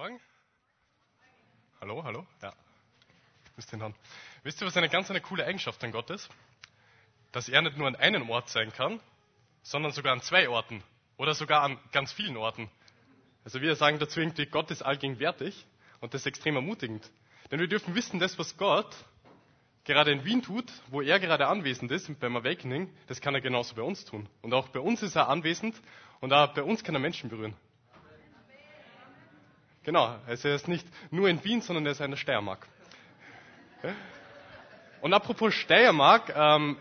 Morgen. Hallo, hallo. Ja. Ihn haben. Wisst ihr, was eine ganz eine coole Eigenschaft an Gott ist? Dass er nicht nur an einem Ort sein kann, sondern sogar an zwei Orten oder sogar an ganz vielen Orten. Also wir sagen dazu irgendwie, Gott ist allgegenwärtig und das ist extrem ermutigend. Denn wir dürfen wissen, das, was Gott gerade in Wien tut, wo er gerade anwesend ist beim Awakening, das kann er genauso bei uns tun. Und auch bei uns ist er anwesend und auch bei uns kann er Menschen berühren. Genau, also er ist nicht nur in Wien, sondern er ist in der Steiermark. Und apropos Steiermark, ähm,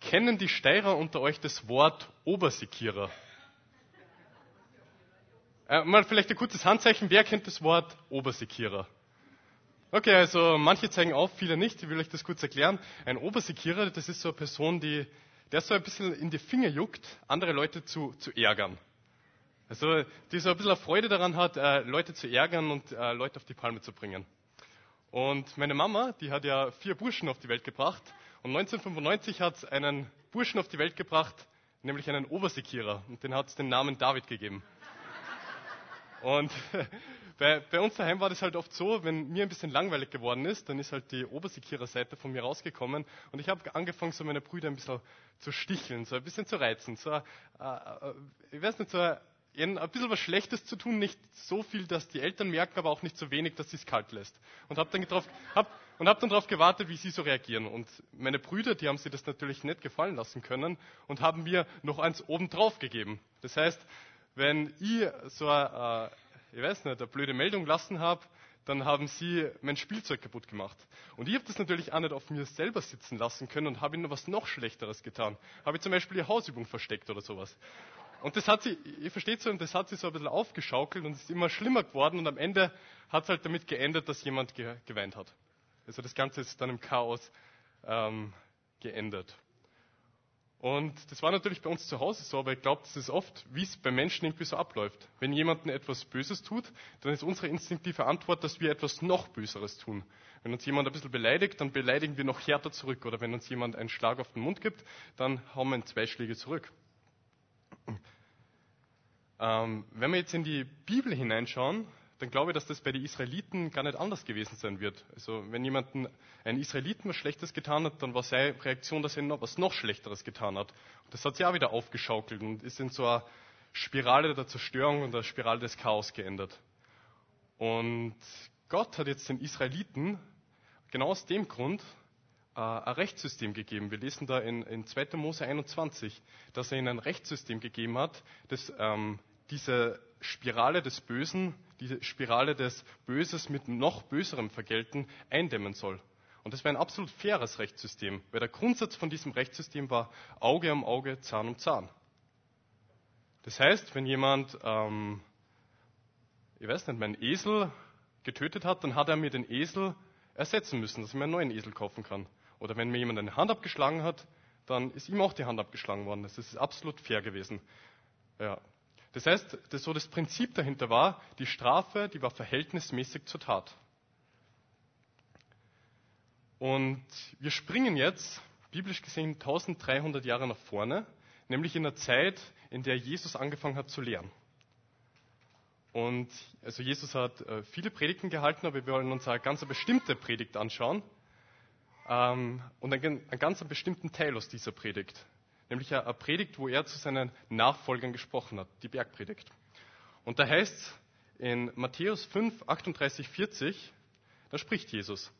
kennen die Steirer unter euch das Wort Obersekierer? Äh, mal vielleicht ein kurzes Handzeichen, wer kennt das Wort Obersekierer? Okay, also manche zeigen auf, viele nicht. Ich will euch das kurz erklären. Ein Obersekierer, das ist so eine Person, die, der so ein bisschen in die Finger juckt, andere Leute zu, zu ärgern. Also die so ein bisschen Freude daran hat, äh, Leute zu ärgern und äh, Leute auf die Palme zu bringen. Und meine Mama, die hat ja vier Burschen auf die Welt gebracht. Und 1995 hat es einen Burschen auf die Welt gebracht, nämlich einen Obersekierer. Und den hat es den Namen David gegeben. Und bei, bei, uns daheim war das halt oft so, wenn mir ein bisschen langweilig geworden ist, dann ist halt die Obersekierer-Seite von mir rausgekommen und ich habe angefangen, so meine Brüder ein bisschen zu sticheln, so ein bisschen zu reizen. So, äh, äh, ich weiß nicht, so ihnen ein bisschen was Schlechtes zu tun, nicht so viel, dass die Eltern merken, aber auch nicht so wenig, dass sie es kalt lässt. Und habe dann, drauf, hab, hab darauf gewartet, wie sie so reagieren. Und meine Brüder, die haben sich das natürlich nicht gefallen lassen können und haben mir noch eins obendrauf gegeben. Das heißt, wenn ich so eine, ich weiß nicht, eine blöde Meldung lassen habe, dann haben sie mein Spielzeug kaputt gemacht. Und ich habe das natürlich auch nicht auf mir selber sitzen lassen können und habe ihnen was noch Schlechteres getan. Habe ich zum Beispiel ihre Hausübung versteckt oder sowas. Und das hat sie, ihr versteht so, und das hat sie so ein bisschen aufgeschaukelt und ist immer schlimmer geworden und am Ende hat es halt damit geendet, dass jemand ge geweint hat. Also das Ganze ist dann im Chaos ähm, geendet. Und das war natürlich bei uns zu Hause so, aber ich glaube, das ist oft, wie es bei Menschen irgendwie so abläuft. Wenn jemandem etwas Böses tut, dann ist unsere instinktive Antwort, dass wir etwas noch Böseres tun. Wenn uns jemand ein bisschen beleidigt, dann beleidigen wir noch härter zurück. Oder wenn uns jemand einen Schlag auf den Mund gibt, dann hauen wir zwei Schläge zurück. Ähm, wenn wir jetzt in die Bibel hineinschauen, dann glaube ich, dass das bei den Israeliten gar nicht anders gewesen sein wird. Also wenn jemand einen Israeliten was Schlechtes getan hat, dann war seine Reaktion, dass er noch was noch Schlechteres getan hat. Und das hat sich auch wieder aufgeschaukelt und ist in so einer Spirale der Zerstörung und der Spirale des Chaos geändert. Und Gott hat jetzt den Israeliten genau aus dem Grund äh, ein Rechtssystem gegeben. Wir lesen da in, in 2. Mose 21, dass er ihnen ein Rechtssystem gegeben hat, das ähm, diese Spirale des Bösen, diese Spirale des Böses mit noch böserem Vergelten eindämmen soll. Und das war ein absolut faires Rechtssystem, weil der Grundsatz von diesem Rechtssystem war Auge um Auge, Zahn um Zahn. Das heißt, wenn jemand, ähm, ich weiß nicht, meinen Esel getötet hat, dann hat er mir den Esel ersetzen müssen, dass ich mir einen neuen Esel kaufen kann. Oder wenn mir jemand eine Hand abgeschlagen hat, dann ist ihm auch die Hand abgeschlagen worden. Das ist absolut fair gewesen. Ja. Das heißt, das so das Prinzip dahinter war, die Strafe, die war verhältnismäßig zur Tat. Und wir springen jetzt, biblisch gesehen, 1300 Jahre nach vorne, nämlich in der Zeit, in der Jesus angefangen hat zu lehren. Und also Jesus hat äh, viele Predigten gehalten, aber wir wollen uns eine ganz bestimmte Predigt anschauen ähm, und einen, einen ganz bestimmten Teil aus dieser Predigt nämlich eine Predigt, wo er zu seinen Nachfolgern gesprochen hat, die Bergpredigt. Und da heißt es in Matthäus 5, 38, 40, da spricht Jesus,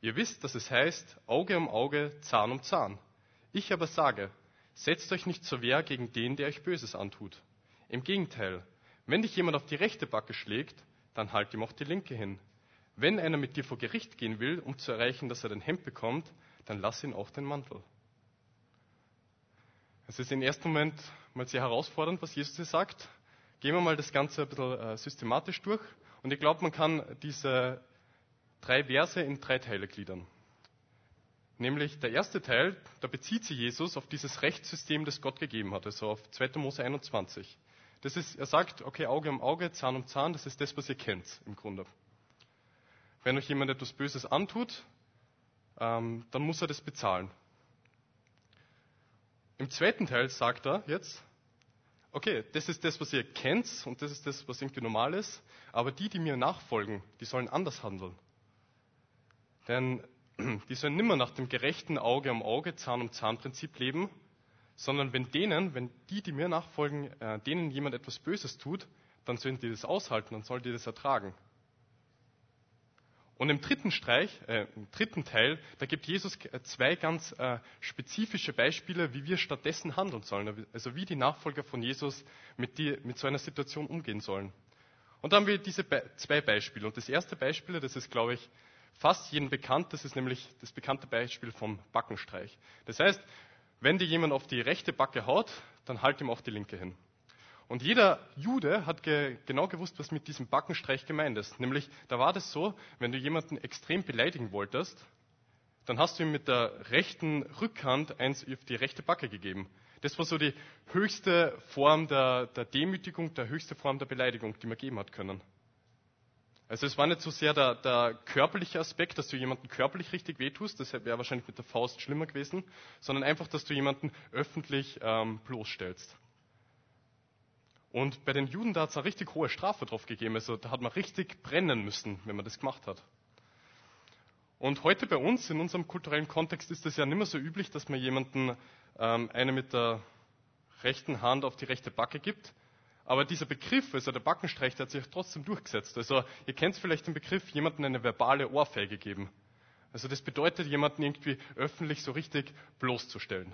ihr wisst, dass es heißt, Auge um Auge, Zahn um Zahn. Ich aber sage, setzt euch nicht zur Wehr gegen den, der euch Böses antut. Im Gegenteil, wenn dich jemand auf die rechte Backe schlägt, dann halt ihm auch die linke hin. Wenn einer mit dir vor Gericht gehen will, um zu erreichen, dass er dein Hemd bekommt, dann lass ihn auch den Mantel. Es ist im ersten Moment mal sehr herausfordernd, was Jesus hier sagt. Gehen wir mal das Ganze ein bisschen äh, systematisch durch. Und ich glaube, man kann diese drei Verse in drei Teile gliedern. Nämlich der erste Teil, da bezieht sich Jesus auf dieses Rechtssystem, das Gott gegeben hat, also auf 2. Mose 21. Das ist, er sagt, okay, Auge um Auge, Zahn um Zahn, das ist das, was ihr kennt im Grunde. Wenn euch jemand etwas Böses antut, ähm, dann muss er das bezahlen. Im zweiten Teil sagt er jetzt, okay, das ist das, was ihr kennt und das ist das, was irgendwie normal ist, aber die, die mir nachfolgen, die sollen anders handeln. Denn die sollen nimmer nach dem gerechten Auge um Auge, Zahn um Zahn Prinzip leben, sondern wenn denen, wenn die, die mir nachfolgen, äh, denen jemand etwas Böses tut, dann sollen die das aushalten, dann sollen die das ertragen. Und im dritten Streich, äh, im dritten Teil, da gibt Jesus äh, zwei ganz äh, spezifische Beispiele, wie wir stattdessen handeln sollen. Also wie die Nachfolger von Jesus mit, die, mit so einer Situation umgehen sollen. Und da haben wir diese Be zwei Beispiele. Und das erste Beispiel, das ist, glaube ich, fast jedem bekannt, das ist nämlich das bekannte Beispiel vom Backenstreich. Das heißt, wenn dir jemand auf die rechte Backe haut, dann halt ihm auch die linke hin. Und jeder Jude hat ge genau gewusst, was mit diesem Backenstreich gemeint ist. Nämlich, da war das so, wenn du jemanden extrem beleidigen wolltest, dann hast du ihm mit der rechten Rückhand eins auf die rechte Backe gegeben. Das war so die höchste Form der, der Demütigung, der höchste Form der Beleidigung, die man geben hat können. Also es war nicht so sehr der, der körperliche Aspekt, dass du jemanden körperlich richtig wehtust, das wäre wahrscheinlich mit der Faust schlimmer gewesen, sondern einfach, dass du jemanden öffentlich ähm, bloßstellst. Und bei den Juden, da hat es eine richtig hohe Strafe drauf gegeben. Also da hat man richtig brennen müssen, wenn man das gemacht hat. Und heute bei uns, in unserem kulturellen Kontext, ist es ja nicht mehr so üblich, dass man jemanden ähm, eine mit der rechten Hand auf die rechte Backe gibt. Aber dieser Begriff, also der Backenstreich, der hat sich trotzdem durchgesetzt. Also ihr kennt vielleicht den Begriff, jemanden eine verbale Ohrfeige geben. Also das bedeutet, jemanden irgendwie öffentlich so richtig bloßzustellen.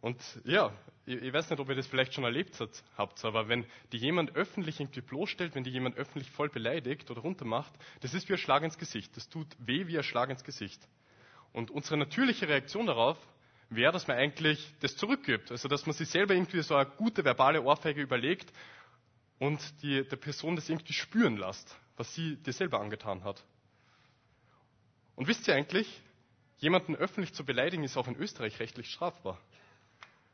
Und ja, ich, weiß nicht, ob ihr das vielleicht schon erlebt habt, aber wenn die jemand öffentlich irgendwie bloßstellt, wenn die jemand öffentlich voll beleidigt oder runtermacht, das ist wie ein Schlag ins Gesicht. Das tut weh wie ein Schlag ins Gesicht. Und unsere natürliche Reaktion darauf wäre, dass man eigentlich das zurückgibt. Also, dass man sich selber irgendwie so eine gute verbale Ohrfeige überlegt und die, der Person das irgendwie spüren lässt, was sie dir selber angetan hat. Und wisst ihr eigentlich, jemanden öffentlich zu beleidigen ist auch in Österreich rechtlich strafbar.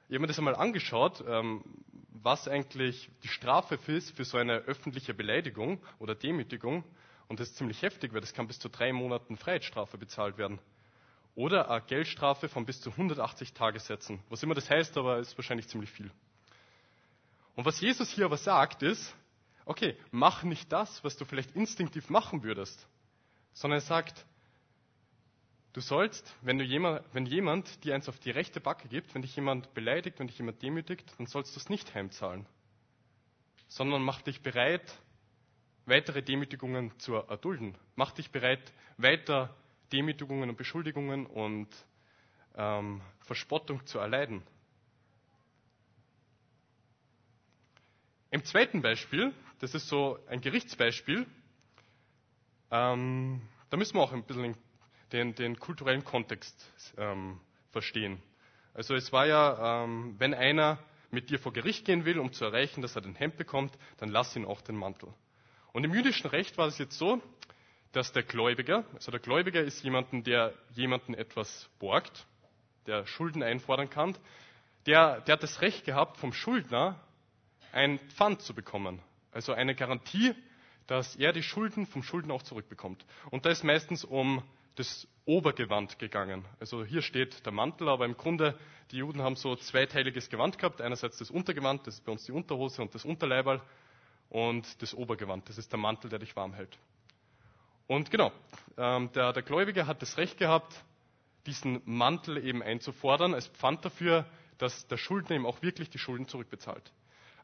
Ich habe mir das einmal angeschaut, ähm, was eigentlich die Strafe ist für so eine öffentliche Beleidigung oder Demütigung. Und das ist ziemlich heftig, weil das kann bis zu drei Monaten Freiheitsstrafe bezahlt werden. Oder eine Geldstrafe von bis zu 180 Tagessätzen. Was immer das heißt, aber ist wahrscheinlich ziemlich viel. Und was Jesus hier aber sagt, ist, okay, mach nicht das, was du vielleicht instinktiv machen würdest, sondern er sagt, Du sollst, wenn, du jemand, wenn jemand dir eins auf die rechte Backe gibt, wenn dich jemand beleidigt, wenn dich jemand demütigt, dann sollst du es nicht heimzahlen, sondern mach dich bereit, weitere Demütigungen zu erdulden. Mach dich bereit, weiter Demütigungen und Beschuldigungen und ähm, Verspottung zu erleiden. Im zweiten Beispiel, das ist so ein Gerichtsbeispiel, ähm, da müssen wir auch ein bisschen den, den kulturellen Kontext ähm, verstehen. Also es war ja, ähm, wenn einer mit dir vor Gericht gehen will, um zu erreichen, dass er den Hemd bekommt, dann lass ihn auch den Mantel. Und im jüdischen Recht war es jetzt so, dass der Gläubiger, also der Gläubiger ist jemanden, der jemanden etwas borgt, der Schulden einfordern kann, der, der hat das Recht gehabt, vom Schuldner ein Pfand zu bekommen. Also eine Garantie, dass er die Schulden vom Schuldner auch zurückbekommt. Und da ist meistens um das Obergewand gegangen. Also hier steht der Mantel, aber im Grunde, die Juden haben so zweiteiliges Gewand gehabt. Einerseits das Untergewand, das ist bei uns die Unterhose und das Unterleiberl. Und das Obergewand, das ist der Mantel, der dich warm hält. Und genau, ähm, der, der Gläubige hat das Recht gehabt, diesen Mantel eben einzufordern als Pfand dafür, dass der Schuldner ihm auch wirklich die Schulden zurückbezahlt.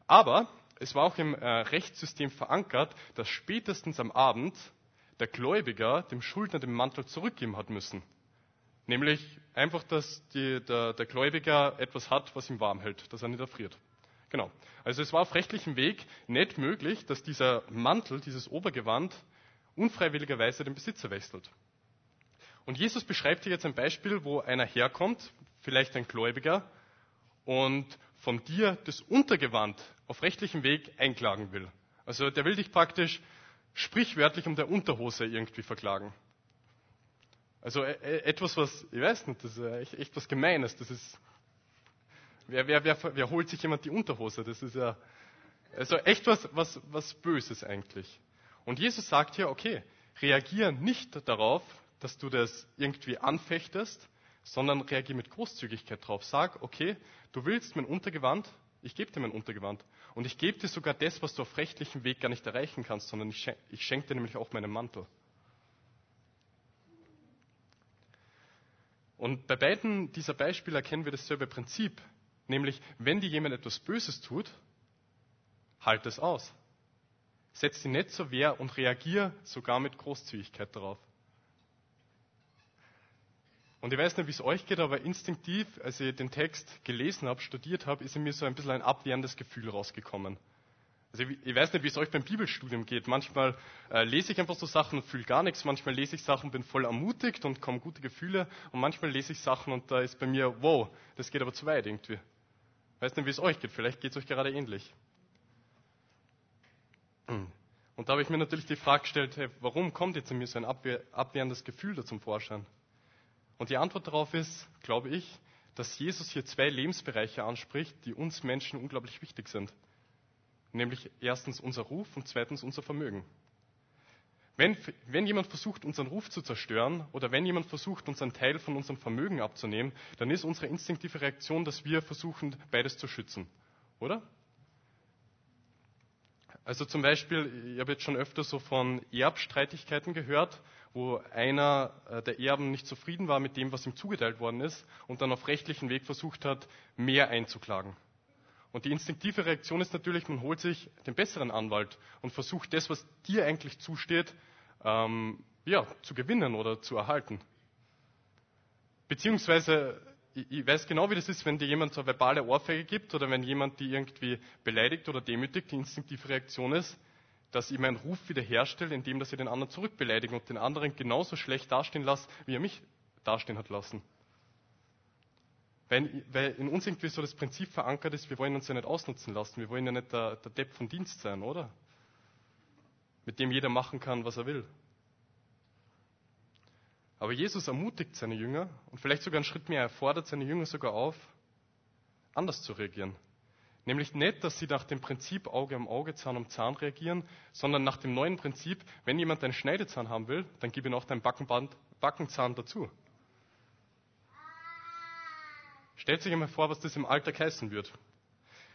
Aber es war auch im äh, Rechtssystem verankert, dass spätestens am Abend der Gläubiger dem Schuldner den Mantel zurückgeben hat müssen. Nämlich einfach, dass die, der, der Gläubiger etwas hat, was ihm warm hält, dass er nicht erfriert. Genau. Also es war auf rechtlichem Weg nicht möglich, dass dieser Mantel, dieses Obergewand, unfreiwilligerweise den Besitzer wechselt. Und Jesus beschreibt hier jetzt ein Beispiel, wo einer herkommt, vielleicht ein Gläubiger, und von dir das Untergewand auf rechtlichem Weg einklagen will. Also der will dich praktisch sprichwörtlich um der Unterhose irgendwie verklagen. Also äh, äh, etwas, was, ich weiß nicht, das ist echt, was Gemeines. Das ist, wer, wer, wer, wer holt sich jemand die Unterhose? Das ist ja, also echt was, was, was Böses eigentlich. Und Jesus sagt hier, okay, reagier nicht darauf, dass du das irgendwie anfechtest, sondern reagiere mit Großzügigkeit drauf. Sag, okay, du willst mein Untergewand, ich gebe dir mein Untergewand. Und ich gebe dir sogar das, was du auf rechtlichem Weg gar nicht erreichen kannst, sondern ich schenke, ich schenke dir nämlich auch meinen Mantel. Und bei beiden dieser Beispiele erkennen wir dasselbe Prinzip, nämlich wenn dir jemand etwas Böses tut, halt es aus. Setz dich nicht zur Wehr und reagier sogar mit Großzügigkeit darauf. Und ich weiß nicht, wie es euch geht, aber instinktiv, als ich den Text gelesen habe, studiert habe, ist in mir so ein bisschen ein abwehrendes Gefühl rausgekommen. Also ich, ich weiß nicht, wie es euch beim Bibelstudium geht. Manchmal äh, lese ich einfach so Sachen und fühle gar nichts. Manchmal lese ich Sachen und bin voll ermutigt und kommen gute Gefühle. Und manchmal lese ich Sachen und da ist bei mir, wow, das geht aber zu weit irgendwie. Ich weiß nicht, wie es euch geht. Vielleicht geht es euch gerade ähnlich. Und da habe ich mir natürlich die Frage gestellt, hey, warum kommt jetzt in mir so ein abwehr, abwehrendes Gefühl da zum Vorschein? Und die Antwort darauf ist, glaube ich, dass Jesus hier zwei Lebensbereiche anspricht, die uns Menschen unglaublich wichtig sind. Nämlich erstens unser Ruf und zweitens unser Vermögen. Wenn, wenn jemand versucht, unseren Ruf zu zerstören oder wenn jemand versucht, uns einen Teil von unserem Vermögen abzunehmen, dann ist unsere instinktive Reaktion, dass wir versuchen, beides zu schützen. Oder? Also zum Beispiel, ich habe jetzt schon öfter so von Erbstreitigkeiten gehört, wo einer äh, der Erben nicht zufrieden war mit dem, was ihm zugeteilt worden ist und dann auf rechtlichen Weg versucht hat, mehr einzuklagen. Und die instinktive Reaktion ist natürlich, man holt sich den besseren Anwalt und versucht das, was dir eigentlich zusteht, ähm, ja, zu gewinnen oder zu erhalten. Beziehungsweise ich weiß genau, wie das ist, wenn dir jemand so verbale Ohrfeige gibt oder wenn jemand die irgendwie beleidigt oder demütigt, die instinktive Reaktion ist, dass ich meinen Ruf wiederherstelle, indem dass ich den anderen zurückbeleidige und den anderen genauso schlecht dastehen lasse, wie er mich dastehen hat lassen. Weil, weil in uns irgendwie so das Prinzip verankert ist, wir wollen uns ja nicht ausnutzen lassen, wir wollen ja nicht der, der Depp von Dienst sein, oder? Mit dem jeder machen kann, was er will. Aber Jesus ermutigt seine Jünger und vielleicht sogar einen Schritt mehr, er fordert seine Jünger sogar auf, anders zu reagieren. Nämlich nicht, dass sie nach dem Prinzip Auge um Auge, Zahn um Zahn reagieren, sondern nach dem neuen Prinzip, wenn jemand einen Schneidezahn haben will, dann gib ihm auch deinen Backenband, Backenzahn dazu. Stellt sich einmal vor, was das im Alltag heißen wird.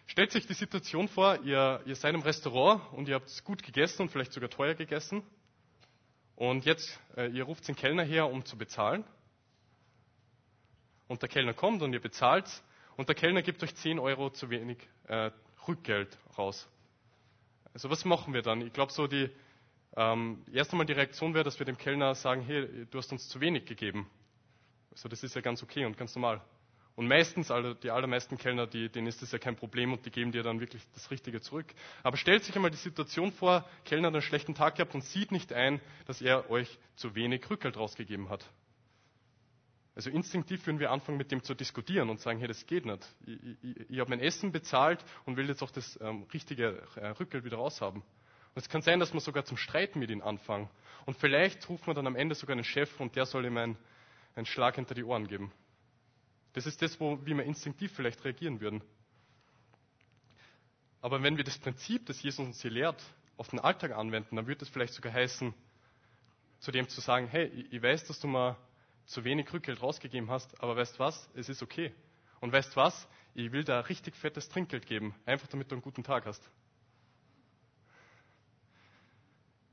Stellt sich die Situation vor, ihr, ihr seid im Restaurant und ihr habt gut gegessen und vielleicht sogar teuer gegessen und jetzt, äh, ihr ruft den Kellner her, um zu bezahlen. Und der Kellner kommt und ihr bezahlt. Und der Kellner gibt euch 10 Euro zu wenig äh, Rückgeld raus. Also was machen wir dann? Ich glaube, so die ähm, erst einmal die Reaktion wäre, dass wir dem Kellner sagen, hey, du hast uns zu wenig gegeben. Also das ist ja ganz okay und ganz normal. Und meistens, also die allermeisten Kellner, die, denen ist das ja kein Problem und die geben dir dann wirklich das Richtige zurück. Aber stellt sich einmal die Situation vor, Kellner hat einen schlechten Tag gehabt und sieht nicht ein, dass er euch zu wenig Rückgeld rausgegeben hat. Also instinktiv würden wir anfangen, mit dem zu diskutieren und sagen, hey, das geht nicht. Ich, ich, ich habe mein Essen bezahlt und will jetzt auch das ähm, richtige äh, Rückgeld wieder raushaben. Und es kann sein, dass wir sogar zum Streiten mit ihm anfangen. Und vielleicht ruft man dann am Ende sogar einen Chef und der soll ihm einen, einen Schlag hinter die Ohren geben. Das ist das, wo, wie wir instinktiv vielleicht reagieren würden. Aber wenn wir das Prinzip, das Jesus uns hier lehrt, auf den Alltag anwenden, dann würde es vielleicht sogar heißen, zu dem zu sagen, hey, ich weiß, dass du mal zu wenig Rückgeld rausgegeben hast, aber weißt was, es ist okay. Und weißt was, ich will da richtig fettes Trinkgeld geben, einfach damit du einen guten Tag hast.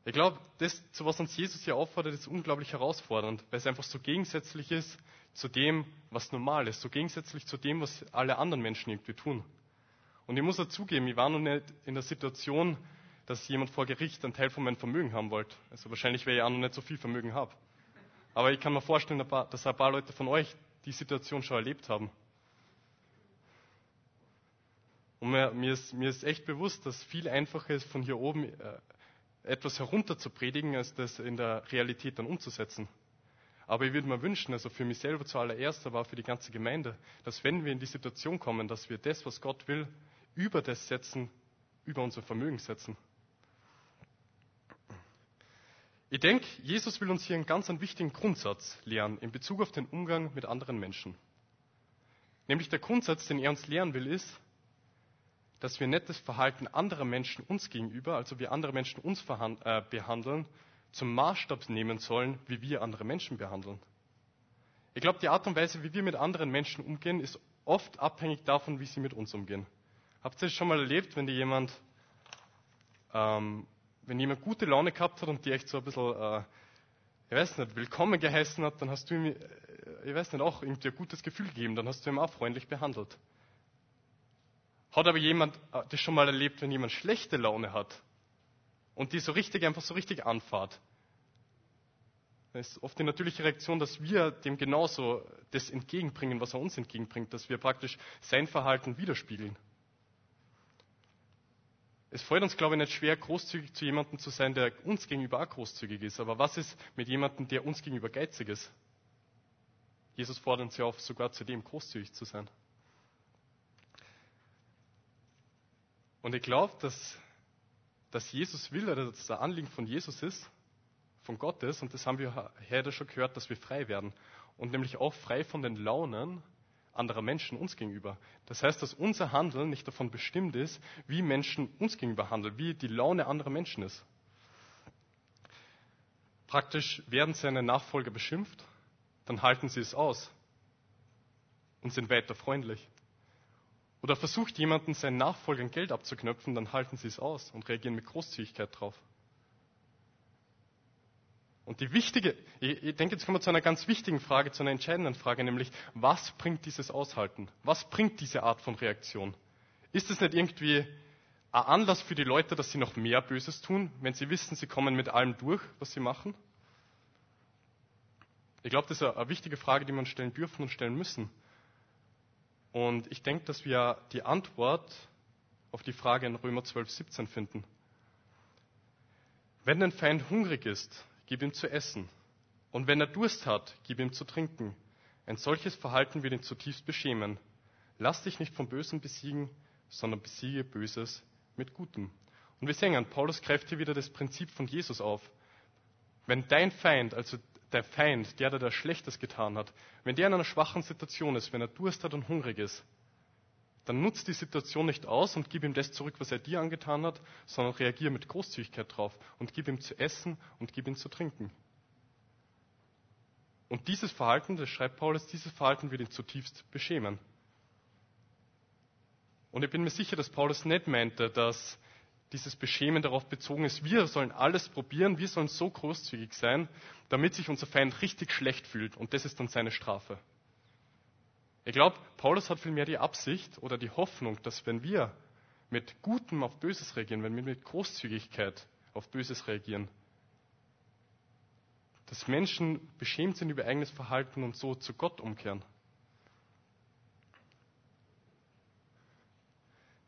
Ich glaube, das, zu was uns Jesus hier auffordert, ist unglaublich herausfordernd, weil es einfach so gegensätzlich ist zu dem, was normal ist, so gegensätzlich zu dem, was alle anderen Menschen irgendwie tun. Und ich muss auch zugeben, ich war noch nicht in der Situation, dass jemand vor Gericht einen Teil von meinem Vermögen haben wollte. Also wahrscheinlich, weil ich auch noch nicht so viel Vermögen habe. Aber ich kann mir vorstellen, dass ein paar Leute von euch die Situation schon erlebt haben. Und mir, ist, mir ist echt bewusst, dass viel einfacher ist, von hier oben äh, etwas herunter zu predigen, als das in der Realität dann umzusetzen. Aber ich würde mir wünschen, also für mich selber zuallererst, aber auch für die ganze Gemeinde, dass wenn wir in die Situation kommen, dass wir das, was Gott will, über das setzen, über unser Vermögen setzen. Ich denke, Jesus will uns hier einen ganz einen wichtigen Grundsatz lehren in Bezug auf den Umgang mit anderen Menschen. Nämlich der Grundsatz, den er uns lehren will, ist, dass wir das Verhalten anderer Menschen uns gegenüber, also wie andere Menschen uns äh, behandeln, zum Maßstab nehmen sollen, wie wir andere Menschen behandeln. Ich glaube, die Art und Weise, wie wir mit anderen Menschen umgehen, ist oft abhängig davon, wie sie mit uns umgehen. Habt ihr das schon mal erlebt, wenn dir jemand, ähm, wenn jemand gute Laune gehabt hat und die echt so ein bisschen, äh, ich weiß nicht, willkommen geheißen hat, dann hast du ihm, äh, ich weiß nicht, auch irgendwie ein gutes Gefühl gegeben, dann hast du ihm auch freundlich behandelt. Hat aber jemand äh, das schon mal erlebt, wenn jemand schlechte Laune hat und die so richtig, einfach so richtig anfahrt? Das ist oft die natürliche Reaktion, dass wir dem genauso das entgegenbringen, was er uns entgegenbringt, dass wir praktisch sein Verhalten widerspiegeln. Es fällt uns, glaube ich, nicht schwer, großzügig zu jemandem zu sein, der uns gegenüber auch großzügig ist. Aber was ist mit jemandem, der uns gegenüber geizig ist? Jesus fordert uns ja auf, sogar zu dem großzügig zu sein. Und ich glaube, dass, dass Jesus will, oder dass das Anliegen von Jesus ist, von Gott ist, und das haben wir heute schon gehört, dass wir frei werden. Und nämlich auch frei von den Launen anderer Menschen uns gegenüber. Das heißt, dass unser Handeln nicht davon bestimmt ist, wie Menschen uns gegenüber handeln, wie die Laune anderer Menschen ist. Praktisch werden seine Nachfolger beschimpft, dann halten sie es aus und sind weiter freundlich. Oder versucht jemanden seinen Nachfolgern Geld abzuknöpfen, dann halten sie es aus und reagieren mit Großzügigkeit drauf. Und die wichtige, ich, denke, jetzt kommen wir zu einer ganz wichtigen Frage, zu einer entscheidenden Frage, nämlich, was bringt dieses Aushalten? Was bringt diese Art von Reaktion? Ist es nicht irgendwie ein Anlass für die Leute, dass sie noch mehr Böses tun, wenn sie wissen, sie kommen mit allem durch, was sie machen? Ich glaube, das ist eine wichtige Frage, die man stellen dürfen und stellen müssen. Und ich denke, dass wir die Antwort auf die Frage in Römer 12, 17 finden. Wenn dein Feind hungrig ist, gib ihm zu essen. Und wenn er Durst hat, gib ihm zu trinken. Ein solches Verhalten wird ihn zutiefst beschämen. Lass dich nicht vom Bösen besiegen, sondern besiege Böses mit Gutem. Und wir sehen, Paulus greift hier wieder das Prinzip von Jesus auf. Wenn dein Feind, also der Feind, der, der das Schlechtes getan hat, wenn der in einer schwachen Situation ist, wenn er Durst hat und hungrig ist, dann nutzt die Situation nicht aus und gib ihm das zurück, was er dir angetan hat, sondern reagier mit Großzügigkeit drauf und gib ihm zu essen und gib ihm zu trinken. Und dieses Verhalten, das schreibt Paulus, dieses Verhalten wird ihn zutiefst beschämen. Und ich bin mir sicher, dass Paulus nicht meinte, dass dieses Beschämen darauf bezogen ist, wir sollen alles probieren, wir sollen so großzügig sein, damit sich unser Feind richtig schlecht fühlt und das ist dann seine Strafe. Ich glaube, Paulus hat vielmehr die Absicht oder die Hoffnung, dass wenn wir mit Gutem auf Böses reagieren, wenn wir mit Großzügigkeit auf Böses reagieren, dass Menschen beschämt sind über eigenes Verhalten und so zu Gott umkehren.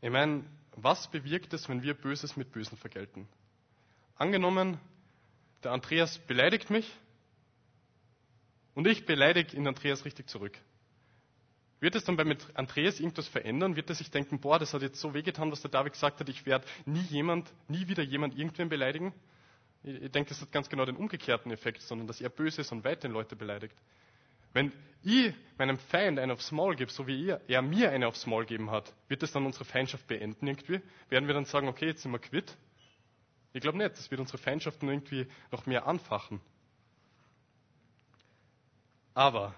Ich meine, was bewirkt es, wenn wir Böses mit Bösen vergelten? Angenommen, der Andreas beleidigt mich und ich beleidige ihn Andreas richtig zurück. Wird es dann bei Andreas irgendwas verändern? Wird er sich denken, boah, das hat jetzt so wehgetan, was der David gesagt hat, ich werde nie jemand, nie wieder jemand irgendwen beleidigen? Ich, denke, das hat ganz genau den umgekehrten Effekt, sondern dass er böse ist und weiterhin Leute beleidigt. Wenn ich meinem Feind einen aufs Maul gebe, so wie er, mir eine aufs Maul geben hat, wird das dann unsere Feindschaft beenden irgendwie? Werden wir dann sagen, okay, jetzt sind wir quitt? Ich glaube nicht, das wird unsere Feindschaften irgendwie noch mehr anfachen. Aber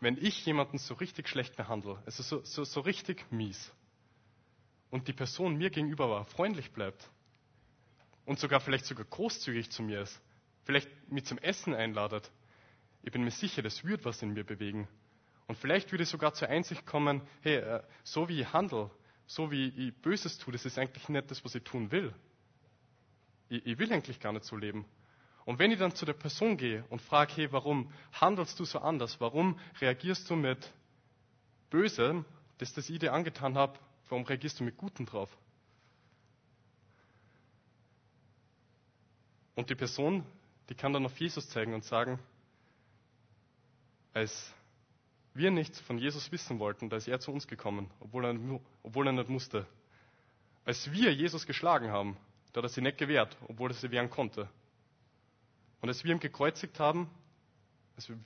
wenn ich jemanden so richtig schlecht behandle, also so, so, so richtig mies, und die Person mir gegenüber aber freundlich bleibt und sogar vielleicht sogar großzügig zu mir ist, vielleicht mich zum Essen einladet, ich bin mir sicher, das wird was in mir bewegen. Und vielleicht würde ich sogar zur Einsicht kommen, hey, äh, so wie ich handle, so wie ich Böses tue, das ist eigentlich nicht das, was ich tun will. Ich, ich will eigentlich gar nicht so leben. Und wenn ich dann zu der Person gehe und frage, hey, warum handelst du so anders? Warum reagierst du mit Bösem, das das ich dir angetan habe? Warum reagierst du mit Guten drauf? Und die Person, die kann dann auf Jesus zeigen und sagen, als wir nichts von Jesus wissen wollten, da ist er zu uns gekommen, obwohl er, obwohl er nicht musste. Als wir Jesus geschlagen haben, da hat er sie nicht gewehrt, obwohl er sie wehren konnte. Und als wir ihn gekreuzigt haben,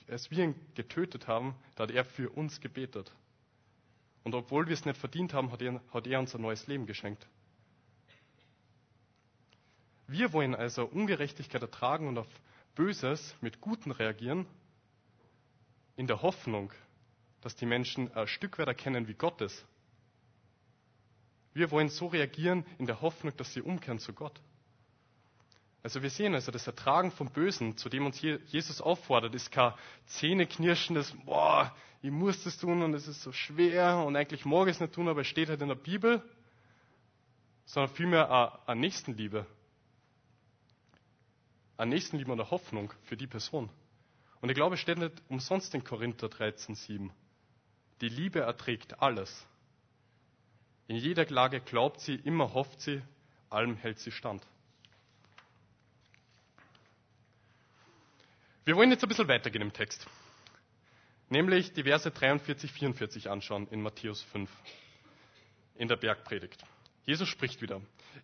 als wir ihn getötet haben, da hat er für uns gebetet. Und obwohl wir es nicht verdient haben, hat er, hat er uns ein neues Leben geschenkt. Wir wollen also Ungerechtigkeit ertragen und auf Böses mit Guten reagieren in der Hoffnung, dass die Menschen ein Stück weit erkennen, wie Gott ist. Wir wollen so reagieren in der Hoffnung, dass sie umkehren zu Gott. Also wir sehen also, das Ertragen vom Bösen, zu dem uns Jesus auffordert, ist kein zähneknirschendes, boah, ich muss das tun und es ist so schwer und eigentlich ich es nicht tun, aber es steht halt in der Bibel, sondern vielmehr eine Nächstenliebe. Eine Nächstenliebe und eine Hoffnung für die Person. Und ich glaube, es steht nicht umsonst in Korinther 13, 7. Die Liebe erträgt alles. In jeder Lage glaubt sie, immer hofft sie, allem hält sie stand. Wir wollen jetzt ein bisschen weitergehen im Text. Nämlich die Verse 43, 44 anschauen in Matthäus 5 in der Bergpredigt. Jesus spricht wieder.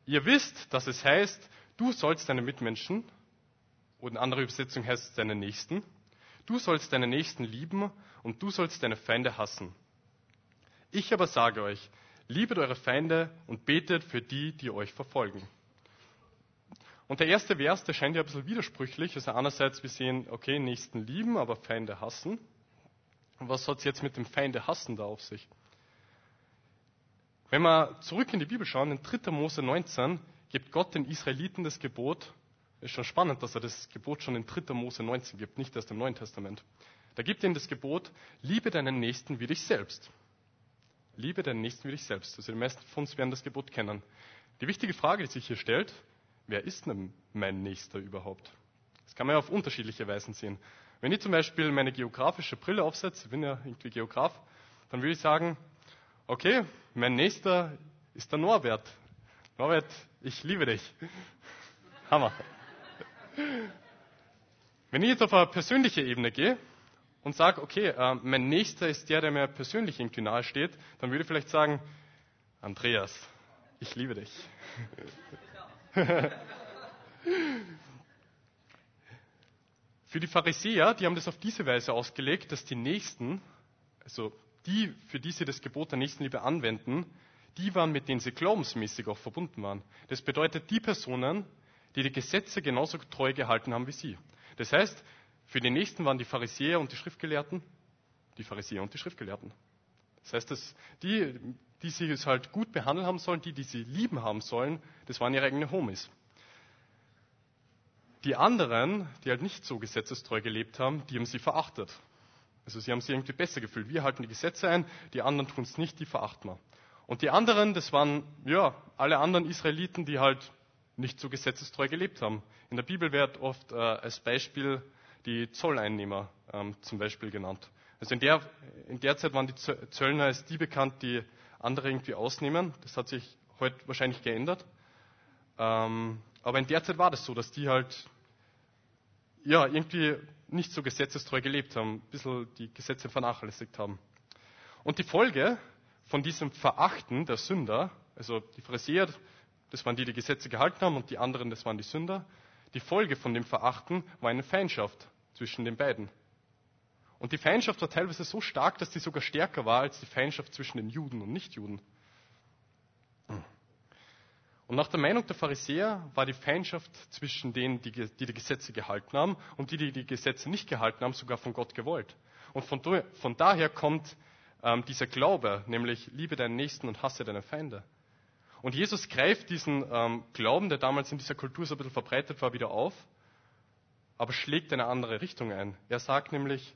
Ihr wisst, dass es heißt, du sollst deine Mitmenschen, oder in anderer Übersetzung heißt deine Nächsten, du sollst deine Nächsten lieben und du sollst deine Feinde hassen. Ich aber sage euch, liebet eure Feinde und betet für die, die euch verfolgen. Und der erste Vers, der scheint ja ein bisschen widersprüchlich. Also einerseits, wir sehen, okay, Nächsten lieben, aber Feinde hassen. Und was hat es jetzt mit dem Feinde hassen da auf sich? Wenn wir zurück in die Bibel schauen, in 3. Mose 19 gibt Gott den Israeliten das Gebot. Ist schon spannend, dass er das Gebot schon in 3. Mose 19 gibt, nicht erst im Neuen Testament. Da gibt ihnen das Gebot, liebe deinen Nächsten wie dich selbst. Liebe deinen Nächsten wie dich selbst. Also die meisten von uns werden das Gebot kennen. Die wichtige Frage, die sich hier stellt, wer ist denn mein Nächster überhaupt? Das kann man ja auf unterschiedliche Weisen sehen. Wenn ich zum Beispiel meine geografische Brille aufsetze, ich bin ja irgendwie Geograf, dann würde ich sagen, okay, mein Nächster ist der Norbert. Norbert, ich liebe dich. Hammer. Wenn ich jetzt auf eine persönliche Ebene gehe und sage, okay, äh, mein Nächster ist der, der mir persönlich irgendwie nahe steht, dann würde ich vielleicht sagen, Andreas, ich liebe dich. Für die Pharisäer, die haben das auf diese Weise ausgelegt, dass die Nächsten, also die, für die sie das Gebot der Nächstenliebe anwenden, die waren, mit denen sie glaubensmäßig auch verbunden waren. Das bedeutet die Personen, die die Gesetze genauso treu gehalten haben wie sie. Das heißt, für die Nächsten waren die Pharisäer und die Schriftgelehrten, die Pharisäer und die Schriftgelehrten. Das heißt, dass die, die sie es halt gut behandeln haben sollen, die, die sie lieben haben sollen, das waren ihre eigenen Homies. Die anderen, die halt nicht so gesetzestreu gelebt haben, die haben sie verachtet. Also sie haben sich irgendwie besser gefühlt. Wir halten die Gesetze ein, die anderen tun es nicht, die verachten wir. Und die anderen, das waren ja alle anderen Israeliten, die halt nicht so gesetzestreu gelebt haben. In der Bibel wird oft äh, als Beispiel die Zolleinnehmer ähm, zum Beispiel genannt. Also in der, in der Zeit waren die Zöllner als die bekannt, die andere irgendwie ausnehmen. Das hat sich heute wahrscheinlich geändert. Ähm, aber in der Zeit war das so, dass die halt ja irgendwie nicht so gesetzestreu gelebt haben, ein bisschen die Gesetze vernachlässigt haben. Und die Folge von diesem Verachten der Sünder, also die Pharisäer, das waren die, die Gesetze gehalten haben, und die anderen, das waren die Sünder, die Folge von dem Verachten war eine Feindschaft zwischen den beiden. Und die Feindschaft war teilweise so stark, dass die sogar stärker war als die Feindschaft zwischen den Juden und Nichtjuden. Und nach der Meinung der Pharisäer war die Feindschaft zwischen denen, die die, die Gesetze gehalten haben, und die, die die Gesetze nicht gehalten haben, sogar von Gott gewollt. Und von, von daher kommt ähm, dieser Glaube, nämlich liebe deinen Nächsten und hasse deine Feinde. Und Jesus greift diesen ähm, Glauben, der damals in dieser Kultur so ein bisschen verbreitet war, wieder auf, aber schlägt eine andere Richtung ein. Er sagt nämlich,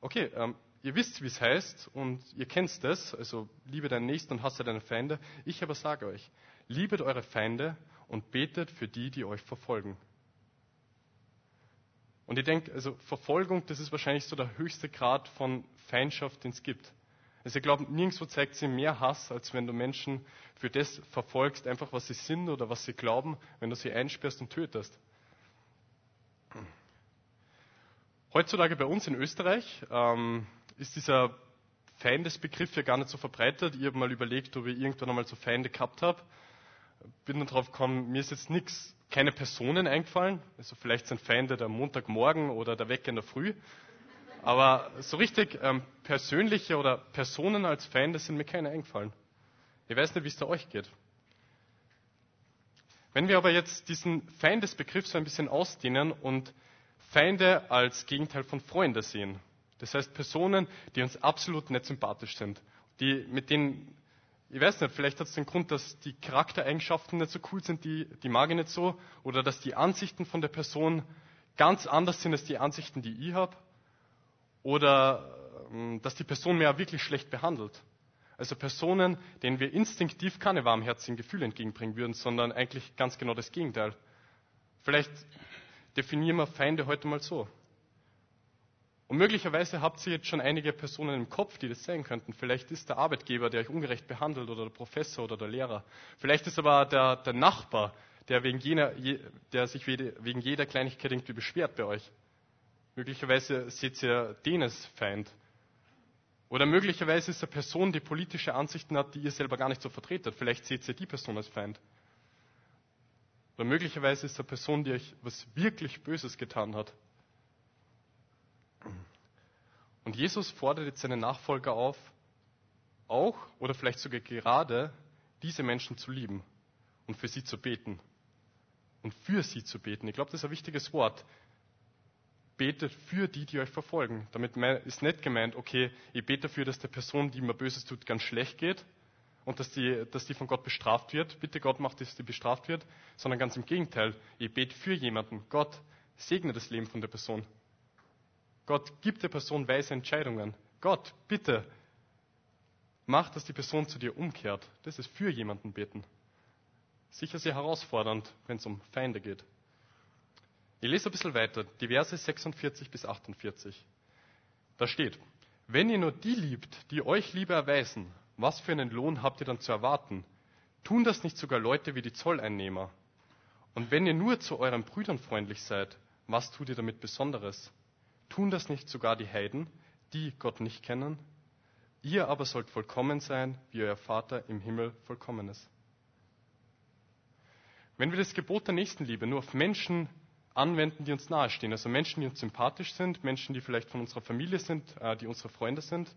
okay, ähm, ihr wisst, wie es heißt und ihr kennt es, also liebe deinen Nächsten und hasse deine Feinde. Ich aber sage euch, Liebet eure Feinde und betet für die, die euch verfolgen. Und ich denke, also Verfolgung, das ist wahrscheinlich so der höchste Grad von Feindschaft, den es gibt. Also ich glaube, nirgendwo zeigt sie mehr Hass, als wenn du Menschen für das verfolgst, einfach was sie sind oder was sie glauben, wenn du sie einsperrst und tötest. Heutzutage bei uns in Österreich ähm, ist dieser Feindesbegriff ja gar nicht so verbreitet. Ich habe mal überlegt, ob ich irgendwann einmal so Feinde gehabt habe bin dann drauf gekommen, mir ist jetzt nichts, keine Personen eingefallen. Also vielleicht sind Feinde der Montagmorgen oder der Wecker in der Früh. Aber so richtig ähm, persönliche oder Personen als Feinde sind mir keine eingefallen. Ich weiß nicht, wie es da euch geht. Wenn wir aber jetzt diesen Feindesbegriff so ein bisschen ausdehnen und Feinde als Gegenteil von Freunde sehen, Das heißt Personen, die uns absolut nicht sympathisch sind, die mit denen ich weiß nicht, vielleicht hat es den Grund, dass die Charaktereigenschaften nicht so cool sind, die, die mag ich nicht so, oder dass die Ansichten von der Person ganz anders sind als die Ansichten, die ich habe, oder ähm, dass die Person mir wirklich schlecht behandelt. Also Personen, denen wir instinktiv keine warmherzigen Gefühle entgegenbringen würden, sondern eigentlich ganz genau das Gegenteil. Vielleicht definieren wir Feinde heute mal so. Und möglicherweise habt ihr jetzt schon einige Personen im Kopf, die das sein könnten. Vielleicht ist der Arbeitgeber, der euch ungerecht behandelt, oder der Professor oder der Lehrer. Vielleicht ist aber der, der Nachbar, der, wegen jener, der sich wegen jeder Kleinigkeit irgendwie beschwert bei euch. Möglicherweise seht ihr den als Feind. Oder möglicherweise ist eine Person, die politische Ansichten hat, die ihr selber gar nicht so vertretet. Vielleicht seht ihr die Person als Feind. Oder möglicherweise ist eine Person, die euch was wirklich Böses getan hat. Und Jesus fordert jetzt seine Nachfolger auf, auch oder vielleicht sogar gerade diese Menschen zu lieben und für sie zu beten. Und für sie zu beten. Ich glaube, das ist ein wichtiges Wort. Betet für die, die euch verfolgen. Damit ist nicht gemeint, okay, ich bete dafür, dass der Person, die mir Böses tut, ganz schlecht geht und dass die, dass die von Gott bestraft wird. Bitte Gott macht, dass die bestraft wird, sondern ganz im Gegenteil. Ich bete für jemanden. Gott segne das Leben von der Person. Gott gibt der Person weise Entscheidungen. Gott, bitte, mach, dass die Person zu dir umkehrt. Das ist für jemanden beten. Sicher sehr herausfordernd, wenn es um Feinde geht. Ich lese ein bisschen weiter, die Verse 46 bis 48. Da steht, wenn ihr nur die liebt, die euch Liebe erweisen, was für einen Lohn habt ihr dann zu erwarten? Tun das nicht sogar Leute wie die Zolleinnehmer? Und wenn ihr nur zu euren Brüdern freundlich seid, was tut ihr damit Besonderes? Tun das nicht sogar die Heiden, die Gott nicht kennen? Ihr aber sollt vollkommen sein, wie euer Vater im Himmel vollkommen ist. Wenn wir das Gebot der Nächstenliebe nur auf Menschen anwenden, die uns nahestehen, also Menschen, die uns sympathisch sind, Menschen, die vielleicht von unserer Familie sind, äh, die unsere Freunde sind,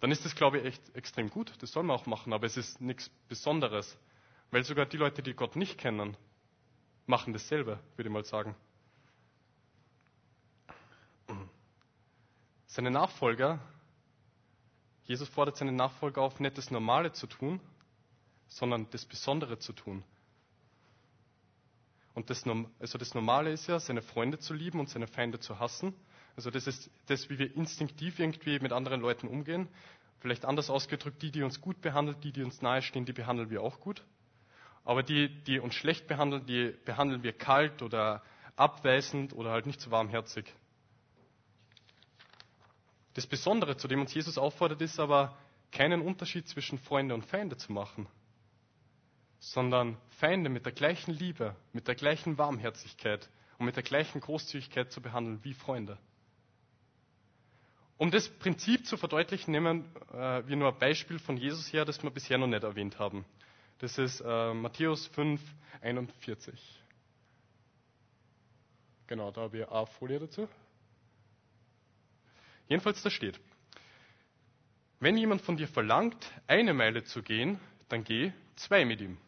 dann ist das, glaube ich, echt extrem gut. Das soll man auch machen, aber es ist nichts Besonderes. Weil sogar die Leute, die Gott nicht kennen, machen dasselbe, würde ich mal sagen. Seine Nachfolger, Jesus fordert seine Nachfolger auf, nicht das Normale zu tun, sondern das Besondere zu tun. Und das, also das Normale ist ja, seine Freunde zu lieben und seine Feinde zu hassen. Also das ist das, wie wir instinktiv irgendwie mit anderen Leuten umgehen. Vielleicht anders ausgedrückt, die, die uns gut behandeln, die, die uns nahestehen, die behandeln wir auch gut. Aber die, die uns schlecht behandeln, die behandeln wir kalt oder abweisend oder halt nicht so warmherzig. Das Besondere, zu dem uns Jesus auffordert, ist aber, keinen Unterschied zwischen Freunde und Feinde zu machen, sondern Feinde mit der gleichen Liebe, mit der gleichen Warmherzigkeit und mit der gleichen Großzügigkeit zu behandeln wie Freunde. Um das Prinzip zu verdeutlichen, nehmen äh, wir nur ein Beispiel von Jesus her, das wir bisher noch nicht erwähnt haben. Das ist äh, Matthäus 5, 41. Genau, da habe ich eine Folie dazu. Jedenfalls da steht, wenn jemand von dir verlangt, eine Meile zu gehen, dann geh zwei mit ihm.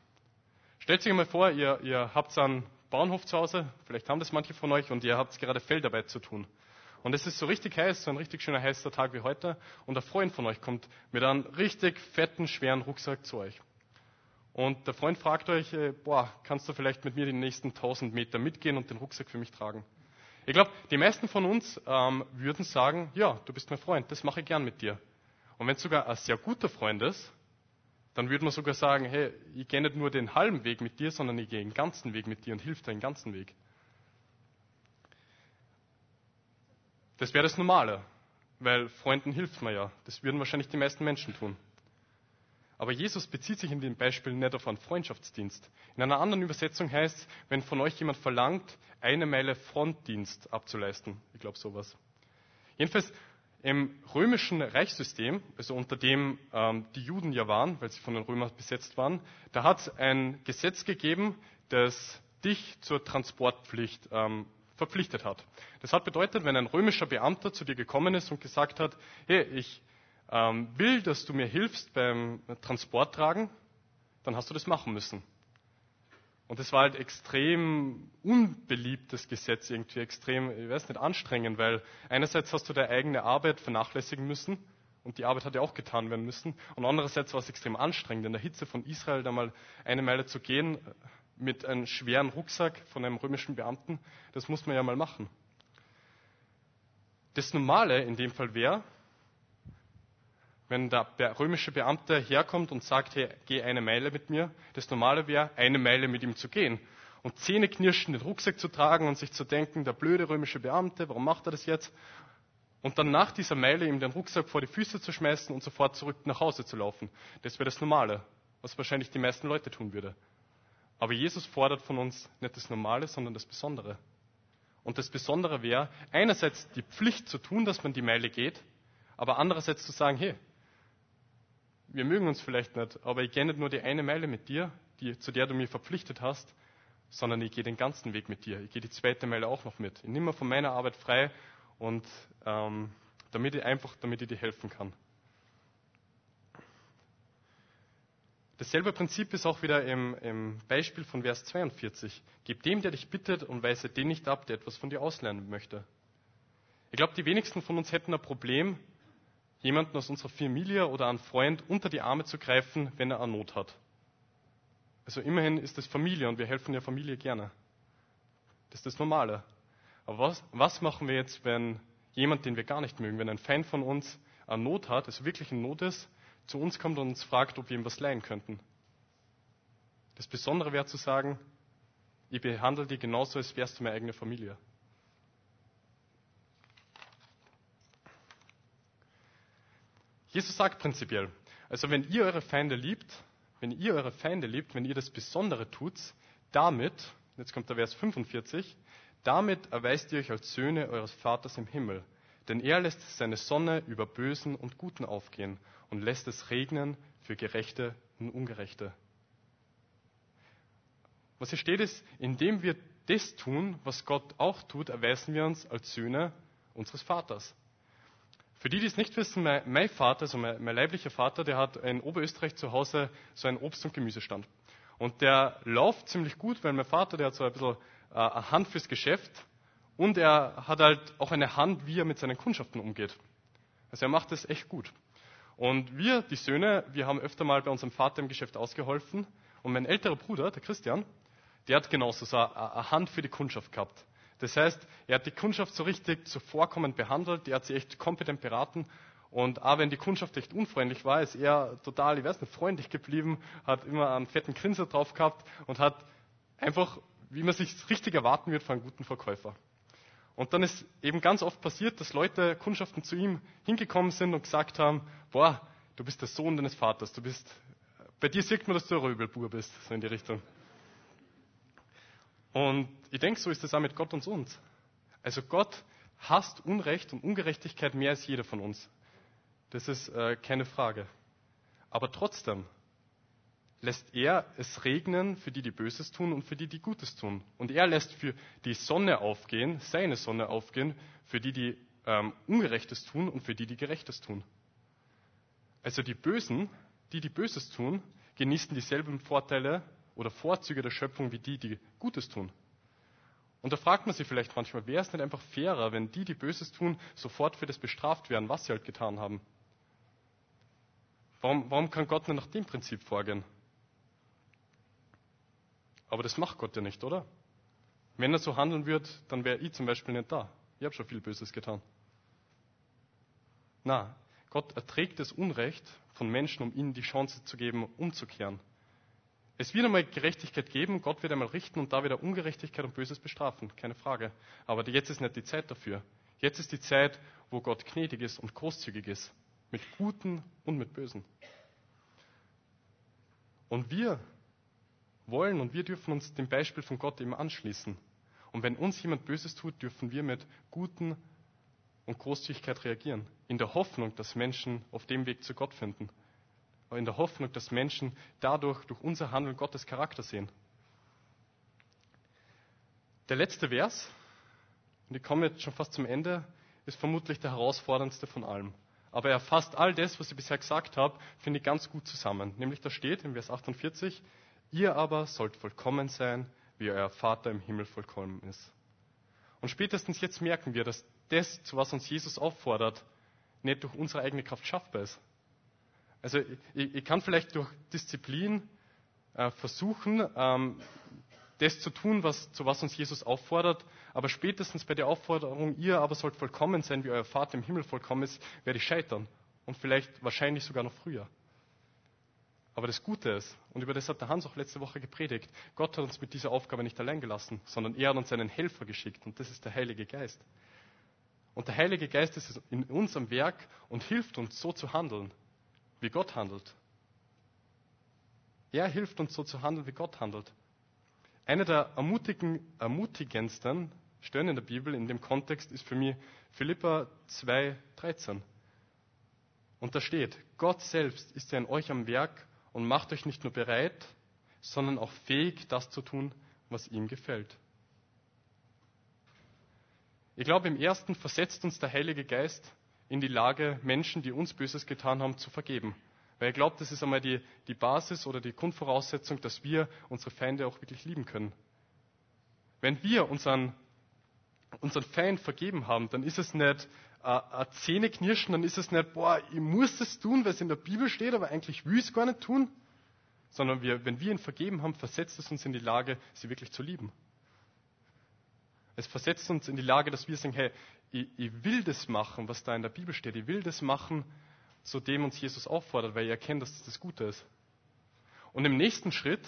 Stellt sich mal vor, ihr, ihr habt einen Bauernhof zu Hause, vielleicht haben das manche von euch, und ihr habt gerade Feldarbeit zu tun. Und es ist so richtig heiß, so ein richtig schöner heißer Tag wie heute, und ein Freund von euch kommt mit einem richtig fetten, schweren Rucksack zu euch. Und der Freund fragt euch, äh, boah, kannst du vielleicht mit mir die nächsten 1000 Meter mitgehen und den Rucksack für mich tragen? Ich glaube, die meisten von uns ähm, würden sagen, ja, du bist mein Freund, das mache ich gern mit dir. Und wenn es sogar ein sehr guter Freund ist, dann würde man sogar sagen, hey, ich gehe nicht nur den halben Weg mit dir, sondern ich gehe den ganzen Weg mit dir und hilf dir den ganzen Weg. Das wäre das Normale, weil Freunden hilft man ja. Das würden wahrscheinlich die meisten Menschen tun. Aber Jesus bezieht sich in dem Beispiel nicht auf einen Freundschaftsdienst. In einer anderen Übersetzung heißt es, wenn von euch jemand verlangt, eine Meile Frontdienst abzuleisten. Ich glaube sowas. Jedenfalls im römischen Reichssystem, also unter dem ähm, die Juden ja waren, weil sie von den Römern besetzt waren, da hat es ein Gesetz gegeben, das dich zur Transportpflicht ähm, verpflichtet hat. Das hat bedeutet, wenn ein römischer Beamter zu dir gekommen ist und gesagt hat, hey, ich ähm, will, dass du mir hilfst beim Transporttragen, dann hast du das machen müssen. Und das war halt extrem unbeliebtes Gesetz, irgendwie extrem, ich weiß nicht, anstrengend, weil einerseits hast du deine eigene Arbeit vernachlässigen müssen und die Arbeit hat ja auch getan werden müssen. Und andererseits war es extrem anstrengend, in der Hitze von Israel da mal eine Meile zu gehen mit einem schweren Rucksack von einem römischen Beamten. Das muss man ja mal machen. Das Normale in dem Fall wäre, wenn der römische Beamte herkommt und sagt, hey, geh eine Meile mit mir, das Normale wäre, eine Meile mit ihm zu gehen. Und Zähne knirschen, den Rucksack zu tragen und sich zu denken, der blöde römische Beamte, warum macht er das jetzt? Und dann nach dieser Meile ihm den Rucksack vor die Füße zu schmeißen und sofort zurück nach Hause zu laufen. Das wäre das Normale, was wahrscheinlich die meisten Leute tun würde. Aber Jesus fordert von uns nicht das Normale, sondern das Besondere. Und das Besondere wäre, einerseits die Pflicht zu tun, dass man die Meile geht, aber andererseits zu sagen, hey, wir mögen uns vielleicht nicht, aber ich gehe nicht nur die eine Meile mit dir, die, zu der du mich verpflichtet hast, sondern ich gehe den ganzen Weg mit dir. Ich gehe die zweite Meile auch noch mit. Ich nehme mir von meiner Arbeit frei und ähm, damit ich einfach, damit ich dir helfen kann. Dasselbe Prinzip ist auch wieder im, im, Beispiel von Vers 42. Gib dem, der dich bittet, und weise den nicht ab, der etwas von dir auslernen möchte. Ich glaube, die wenigsten von uns hätten ein Problem, jemanden aus unserer Familie oder einen Freund unter die Arme zu greifen, wenn er eine Not hat. Also immerhin ist es Familie und wir helfen der Familie gerne. Das ist das Normale. Aber was, was machen wir jetzt, wenn jemand, den wir gar nicht mögen, wenn ein Feind von uns eine Not hat, also wirklich in Not ist, zu uns kommt und uns fragt, ob wir ihm was leihen könnten? Das Besondere wäre zu sagen, ich behandle dich genauso, als wärst du meine eigene Familie. Jesus sagt prinzipiell, also wenn ihr eure Feinde liebt, wenn ihr eure Feinde liebt, wenn ihr das Besondere tut, damit, jetzt kommt der Vers 45, damit erweist ihr euch als Söhne eures Vaters im Himmel. Denn er lässt seine Sonne über Bösen und Guten aufgehen und lässt es regnen für Gerechte und Ungerechte. Was hier steht ist, indem wir das tun, was Gott auch tut, erweisen wir uns als Söhne unseres Vaters. Für die, die es nicht wissen, mein, Vater, also mein, mein, leiblicher Vater, der hat in Oberösterreich zu Hause so einen Obst- und Gemüsestand. Und der läuft ziemlich gut, weil mein Vater, der hat so ein bisschen äh, eine Hand fürs Geschäft und er hat halt auch eine Hand, wie er mit seinen Kundschaften umgeht. Also er macht das echt gut. Und wir, die Söhne, wir haben öfter mal bei unserem Vater im Geschäft ausgeholfen. Und mein älterer Bruder, der Christian, der hat genauso so eine Hand für die Kundschaft gehabt. Das heißt, er hat die Kundschaft so richtig zuvorkommend behandelt, er hat sie echt kompetent beraten. Und auch wenn die Kundschaft echt unfreundlich war, ist er total, ich weiß nicht, freundlich geblieben, hat immer einen fetten Grinser drauf gehabt und hat einfach, wie man sich richtig erwarten wird von einem guten Verkäufer. Und dann ist eben ganz oft passiert, dass Leute, Kundschaften zu ihm hingekommen sind und gesagt haben, boah, du bist der Sohn deines Vaters, du bist, bei dir sieht man, dass du ein Röbelbur bist, so in die Richtung. Und ich denke, so ist es auch mit Gott und uns. Also Gott hasst Unrecht und Ungerechtigkeit mehr als jeder von uns. Das ist äh, keine Frage. Aber trotzdem lässt er es regnen für die, die Böses tun und für die, die Gutes tun. Und er lässt für die Sonne aufgehen, seine Sonne aufgehen, für die, die ähm, Ungerechtes tun und für die, die Gerechtes tun. Also die Bösen, die, die Böses tun, genießen dieselben Vorteile oder Vorzüge der Schöpfung wie die, die Gutes tun. Und da fragt man sich vielleicht manchmal, wäre es nicht einfach fairer, wenn die, die Böses tun, sofort für das bestraft werden, was sie halt getan haben? Warum, warum kann Gott nicht nach dem Prinzip vorgehen? Aber das macht Gott ja nicht, oder? Wenn er so handeln würde, dann wäre ich zum Beispiel nicht da. Ich habe schon viel Böses getan. Na, Gott erträgt das Unrecht von Menschen, um ihnen die Chance zu geben, umzukehren. Es wird einmal Gerechtigkeit geben, Gott wird einmal richten und da wieder Ungerechtigkeit und Böses bestrafen, keine Frage. Aber jetzt ist nicht die Zeit dafür. Jetzt ist die Zeit, wo Gott gnädig ist und großzügig ist, mit Guten und mit Bösen. Und wir wollen und wir dürfen uns dem Beispiel von Gott eben anschließen. Und wenn uns jemand Böses tut, dürfen wir mit Guten und Großzügigkeit reagieren, in der Hoffnung, dass Menschen auf dem Weg zu Gott finden in der Hoffnung, dass Menschen dadurch, durch unser Handeln Gottes Charakter sehen. Der letzte Vers, und ich komme jetzt schon fast zum Ende, ist vermutlich der herausforderndste von allem. Aber er fasst all das, was ich bisher gesagt habe, finde ich ganz gut zusammen. Nämlich da steht im Vers 48, Ihr aber sollt vollkommen sein, wie euer Vater im Himmel vollkommen ist. Und spätestens jetzt merken wir, dass das, zu was uns Jesus auffordert, nicht durch unsere eigene Kraft schaffbar ist. Also ich, ich kann vielleicht durch Disziplin äh, versuchen, ähm, das zu tun, was, zu was uns Jesus auffordert, aber spätestens bei der Aufforderung, ihr aber sollt vollkommen sein, wie euer Vater im Himmel vollkommen ist, werde ich scheitern. Und vielleicht wahrscheinlich sogar noch früher. Aber das Gute ist, und über das hat der Hans auch letzte Woche gepredigt, Gott hat uns mit dieser Aufgabe nicht allein gelassen, sondern er hat uns einen Helfer geschickt, und das ist der Heilige Geist. Und der Heilige Geist ist in uns am Werk und hilft uns so zu handeln, wie Gott handelt. Er hilft uns so zu handeln, wie Gott handelt. Eine der ermutigendsten Stellen in der Bibel in dem Kontext ist für mich Philippa 2,13. Und da steht, Gott selbst ist ja in euch am Werk und macht euch nicht nur bereit, sondern auch fähig, das zu tun, was ihm gefällt. Ich glaube, im ersten versetzt uns der Heilige Geist in die Lage, Menschen, die uns Böses getan haben, zu vergeben. Weil ich glaube, das ist einmal die, die Basis oder die Grundvoraussetzung, dass wir unsere Feinde auch wirklich lieben können. Wenn wir unseren, unseren Feind vergeben haben, dann ist es nicht äh, ein Zähneknirschen, dann ist es nicht, boah, ich muss das tun, weil es in der Bibel steht, aber eigentlich will ich es gar nicht tun. Sondern wir, wenn wir ihn vergeben haben, versetzt es uns in die Lage, sie wirklich zu lieben. Es versetzt uns in die Lage, dass wir sagen, hey, ich, ich will das machen, was da in der Bibel steht. Ich will das machen, zu dem uns Jesus auffordert, weil ich erkenne, dass das das Gute ist. Und im nächsten Schritt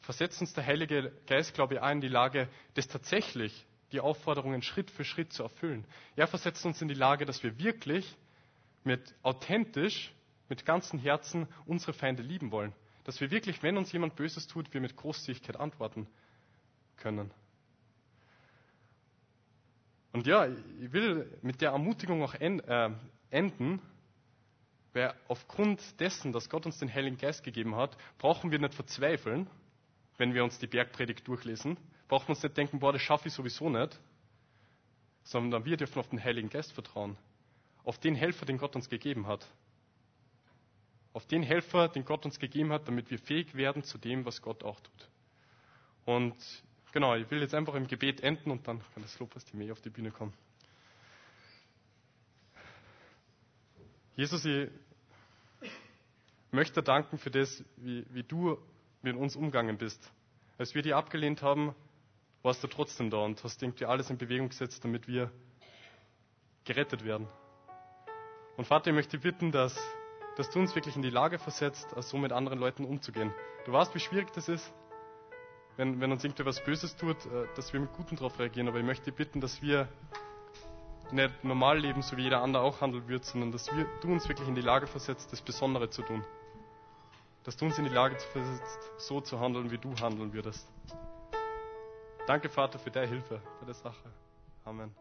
versetzt uns der Heilige Geist, glaube ich, auch in die Lage, das tatsächlich die Aufforderungen Schritt für Schritt zu erfüllen. Er versetzt uns in die Lage, dass wir wirklich mit authentisch, mit ganzem Herzen unsere Feinde lieben wollen. Dass wir wirklich, wenn uns jemand Böses tut, wir mit Großzügigkeit antworten können. Und ja, ich will mit der Ermutigung auch äh, enden, weil aufgrund dessen, dass Gott uns den Heiligen Geist gegeben hat, brauchen wir nicht verzweifeln, wenn wir uns die Bergpredigt durchlesen, brauchen wir uns nicht denken, boah, das schaffe ich sowieso nicht, sondern wir dürfen auf den Heiligen Geist vertrauen, auf den Helfer, den Gott uns gegeben hat. Auf den Helfer, den Gott uns gegeben hat, damit wir fähig werden zu dem, was Gott auch tut. Und genau, ich will jetzt einfach im Gebet enden und dann kann das Lobpreisteam eh auf die Bühne kommen. Jesus, ich möchte danken für das, wie, wie du mit uns umgegangen bist. Als wir die abgelehnt haben, warst du trotzdem da und hast irgendwie alles in Bewegung gesetzt, damit wir gerettet werden. Und Vater, ich möchte bitten, dass, dass du uns wirklich in die Lage versetzt, so mit anderen Leuten umzugehen. Du weißt, wie schwierig das ist, wenn, wenn uns irgendwer Böses tut, äh, dass wir mit Gutem darauf reagieren. Aber ich möchte bitten, dass wir nicht normal leben, so wie jeder andere auch handeln wird, sondern dass wir, du uns wirklich in die Lage versetzt, das Besondere zu tun. Dass du uns in die Lage versetzt, so zu handeln, wie du handeln würdest. Danke, Vater, für deine Hilfe bei der Sache. Amen.